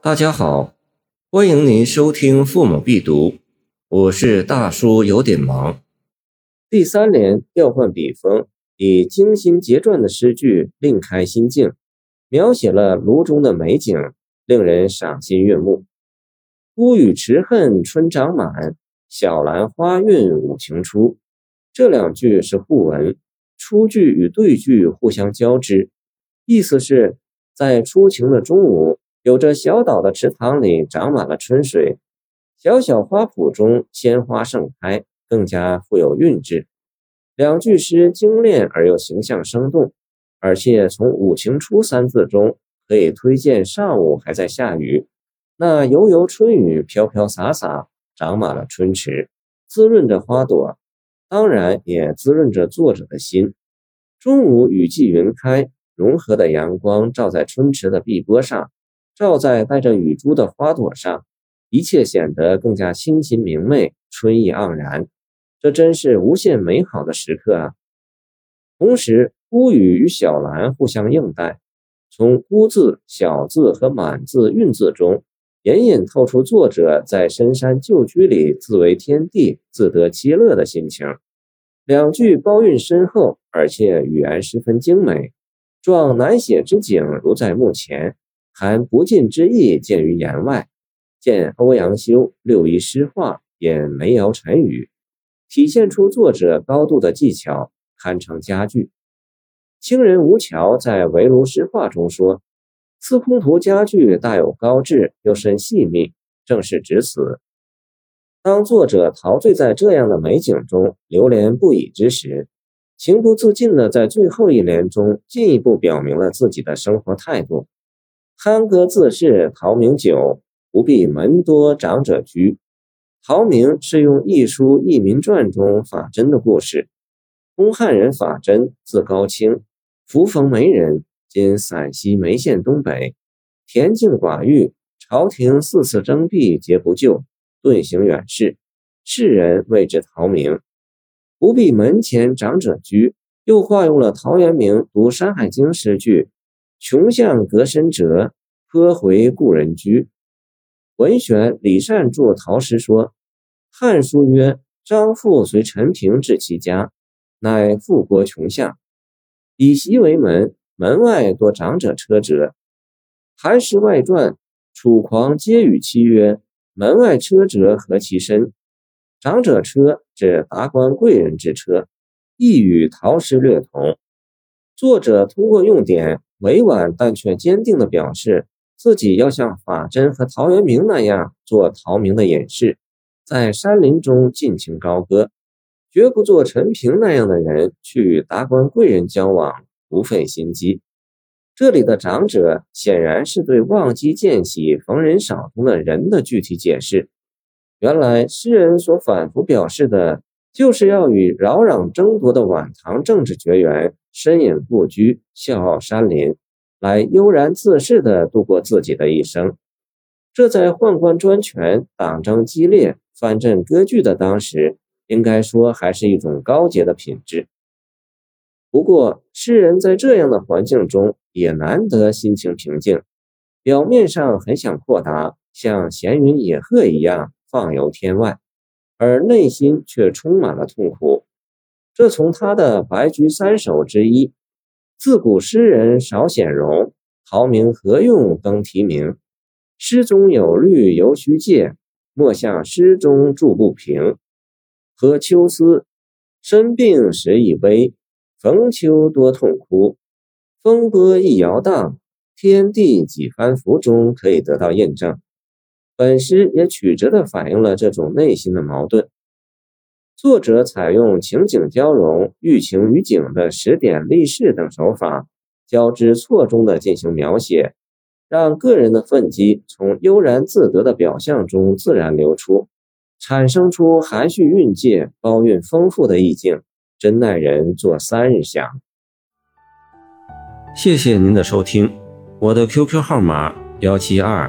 大家好，欢迎您收听《父母必读》，我是大叔，有点忙。第三联调换笔锋，以精心结撰的诗句另开心境，描写了炉中的美景，令人赏心悦目。孤雨迟恨春长满，小兰花韵五情初。这两句是互文，出句与对句互相交织，意思是，在初晴的中午。有着小岛的池塘里长满了春水，小小花圃中鲜花盛开，更加富有韵致。两句诗精炼而又形象生动，而且从“五晴初”三字中可以推荐上午还在下雨，那悠悠春雨飘飘洒洒，长满了春池，滋润着花朵，当然也滋润着作者的心。中午雨霁云开，融合的阳光照在春池的碧波上。照在带着雨珠的花朵上，一切显得更加清新明媚，春意盎然。这真是无限美好的时刻啊！同时，孤雨与小兰互相应带，从孤字、小字和满字韵字中，隐隐透出作者在深山旧居里自为天地、自得其乐的心情。两句包韵深厚，而且语言十分精美，状难写之景如在目前。含不尽之意见于言外，见欧阳修六一诗话演梅尧沉语，体现出作者高度的技巧，堪称佳句。清人吴桥在《围炉诗话》中说：“司空图佳句大有高致，又甚细密，正是指此。”当作者陶醉在这样的美景中，流连不已之时，情不自禁地在最后一联中进一步表明了自己的生活态度。酣歌自是陶明酒，不必门多长者居。陶明是用《一书异民传》中法真的故事。东汉人法真，字高清，扶风梅人，今陕西眉县东北。恬静寡欲，朝廷四次征辟皆不就，遁形远逝。世人谓之陶明。不必门前长者居，又化用了陶渊明读《山海经》诗句。穷巷隔深辙，颇回故人居。文选李善著陶诗说，《汉书》曰：“张父随陈平至其家，乃富国穷巷，以席为门，门外多长者车辙。”《韩诗外传》楚狂皆与妻曰：“门外车辙何其深？”长者车指达官贵人之车，亦与陶诗略同。作者通过用典。委婉但却坚定地表示自己要像法真和陶渊明那样做陶明的隐士，在山林中尽情高歌，绝不做陈平那样的人去与达官贵人交往，不费心机。这里的长者显然是对忘机见喜、逢人少通的人的具体解释。原来诗人所反复表示的，就是要与扰攘争夺的晚唐政治绝缘。身隐不居，笑傲山林，来悠然自适地度过自己的一生。这在宦官专权、党争激烈、藩镇割据的当时，应该说还是一种高洁的品质。不过，诗人在这样的环境中也难得心情平静，表面上很想阔达，像闲云野鹤一样放游天外，而内心却充满了痛苦。这从他的《白居三首》之一“自古诗人少显容，陶明何用登题名？诗中有律犹须借，莫向诗中著不平。何秋思，身病时已悲，逢秋多痛哭。风波一摇荡，天地几番浮”中可以得到印证。本诗也曲折地反映了这种内心的矛盾。作者采用情景交融、寓情于景的时点立事等手法，交织错综的进行描写，让个人的愤激从悠然自得的表象中自然流出，产生出含蓄蕴藉、包蕴丰富的意境，真耐人做三日想。谢谢您的收听，我的 QQ 号码幺七二